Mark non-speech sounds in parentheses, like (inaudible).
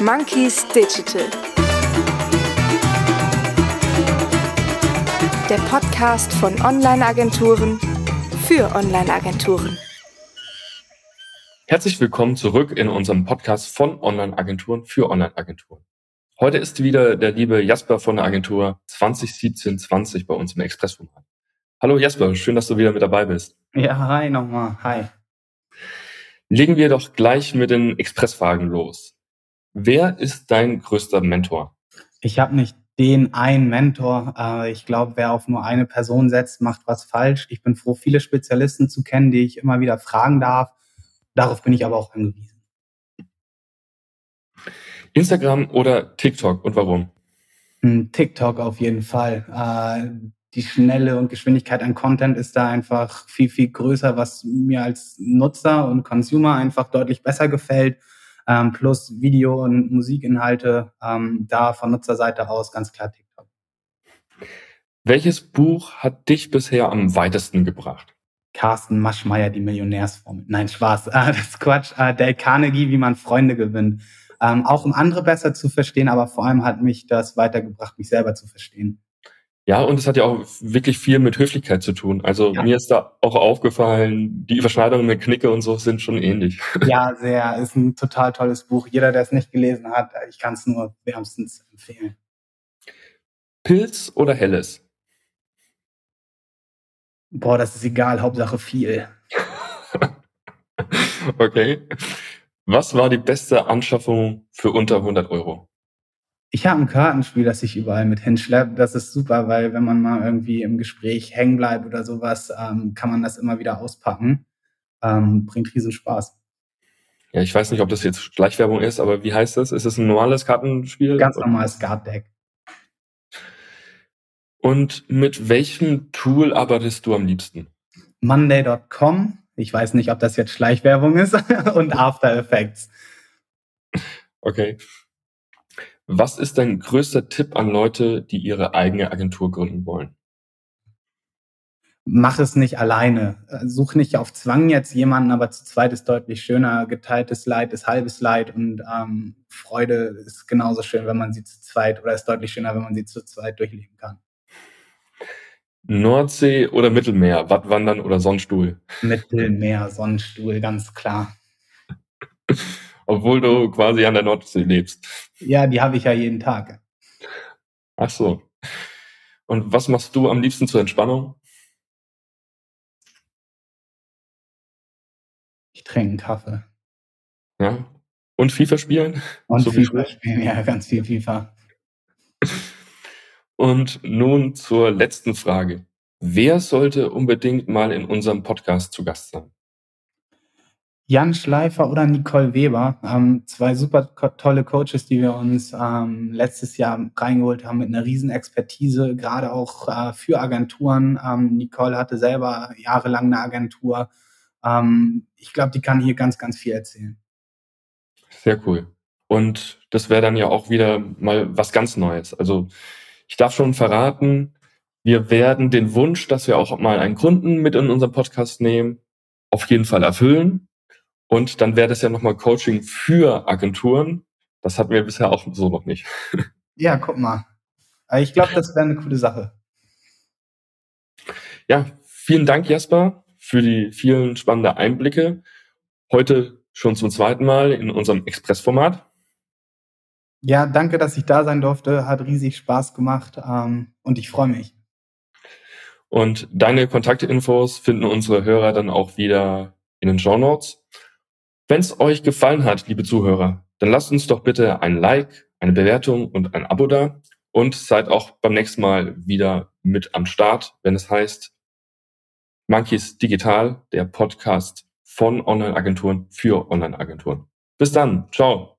Monkeys Digital. Der Podcast von Online-Agenturen für Online-Agenturen. Herzlich willkommen zurück in unserem Podcast von Online-Agenturen für Online-Agenturen. Heute ist wieder der liebe Jasper von der Agentur 2017-20 bei uns im Expressformat. Hallo Jasper, schön, dass du wieder mit dabei bist. Ja, hi nochmal, hi. Legen wir doch gleich mit den Expressfragen los. Wer ist dein größter Mentor? Ich habe nicht den einen Mentor. Äh, ich glaube, wer auf nur eine Person setzt, macht was falsch. Ich bin froh, viele Spezialisten zu kennen, die ich immer wieder fragen darf. Darauf bin ich aber auch angewiesen. Instagram oder TikTok und warum? Hm, TikTok auf jeden Fall. Äh, die Schnelle und Geschwindigkeit an Content ist da einfach viel, viel größer, was mir als Nutzer und Consumer einfach deutlich besser gefällt ähm, plus Video- und Musikinhalte ähm, da von Nutzerseite aus ganz klar TikTok. Welches Buch hat dich bisher am weitesten gebracht? Carsten Maschmeyer, die Millionärsformel. Nein, Spaß. Äh, (laughs) das ist Quatsch. Äh, Dale Carnegie, wie man Freunde gewinnt. Ähm, auch um andere besser zu verstehen, aber vor allem hat mich das weitergebracht, mich selber zu verstehen. Ja, und es hat ja auch wirklich viel mit Höflichkeit zu tun. Also ja. mir ist da auch aufgefallen, die Überschneidungen mit Knicke und so sind schon ähnlich. (laughs) Ja, sehr. Ist ein total tolles Buch. Jeder, der es nicht gelesen hat, ich kann es nur wärmstens empfehlen. Pilz oder Helles? Boah, das ist egal. Hauptsache viel. (laughs) okay. Was war die beste Anschaffung für unter 100 Euro? Ich habe ein Kartenspiel, das ich überall mit hinschleppe. Das ist super, weil wenn man mal irgendwie im Gespräch hängen bleibt oder sowas, ähm, kann man das immer wieder auspacken. Ähm, bringt riesen Spaß. Ja, ich weiß nicht, ob das jetzt Schleichwerbung ist, aber wie heißt das? Ist es ein normales Kartenspiel? Ganz normales Card-Deck. Und mit welchem Tool arbeitest du am liebsten? Monday.com. Ich weiß nicht, ob das jetzt Schleichwerbung ist. (laughs) und After Effects. Okay. Was ist dein größter Tipp an Leute, die ihre eigene Agentur gründen wollen? Mach es nicht alleine. Such nicht auf Zwang jetzt jemanden, aber zu zweit ist deutlich schöner. Geteiltes Leid ist halbes Leid und ähm, Freude ist genauso schön, wenn man sie zu zweit oder ist deutlich schöner, wenn man sie zu zweit durchleben kann. Nordsee oder Mittelmeer, Wattwandern oder Sonnenstuhl? Mittelmeer, Sonnenstuhl, ganz klar. (laughs) obwohl du quasi an der Nordsee lebst. Ja, die habe ich ja jeden Tag. Ach so. Und was machst du am liebsten zur Entspannung? Ich trinke einen Kaffee. Ja. Und FIFA spielen? Und so FIFA spielen, ja, ganz viel FIFA. Und nun zur letzten Frage. Wer sollte unbedingt mal in unserem Podcast zu Gast sein? Jan Schleifer oder Nicole Weber, ähm, zwei super tolle Coaches, die wir uns ähm, letztes Jahr reingeholt haben mit einer riesen Expertise, gerade auch äh, für Agenturen. Ähm, Nicole hatte selber jahrelang eine Agentur. Ähm, ich glaube, die kann hier ganz, ganz viel erzählen. Sehr cool. Und das wäre dann ja auch wieder mal was ganz Neues. Also ich darf schon verraten, wir werden den Wunsch, dass wir auch mal einen Kunden mit in unserem Podcast nehmen, auf jeden Fall erfüllen. Und dann wäre das ja nochmal Coaching für Agenturen. Das hatten wir bisher auch so noch nicht. (laughs) Ja, guck mal. Ich glaube, das wäre eine coole Sache. Ja, vielen Dank, Jasper, für die vielen spannenden Einblicke. Heute schon zum zweiten Mal in unserem Expressformat. Ja, danke, dass ich da sein durfte. Hat riesig Spaß gemacht ähm, und ich freue mich. Und deine Kontaktinfos finden unsere Hörer dann auch wieder in den Show Notes. Wenn es euch gefallen hat, liebe Zuhörer, dann lasst uns doch bitte ein Like, eine Bewertung und ein Abo da und seid auch beim nächsten Mal wieder mit am Start, wenn es heißt Monkeys Digital, der Podcast von Online-Agenturen für Online-Agenturen. Bis dann. Ciao.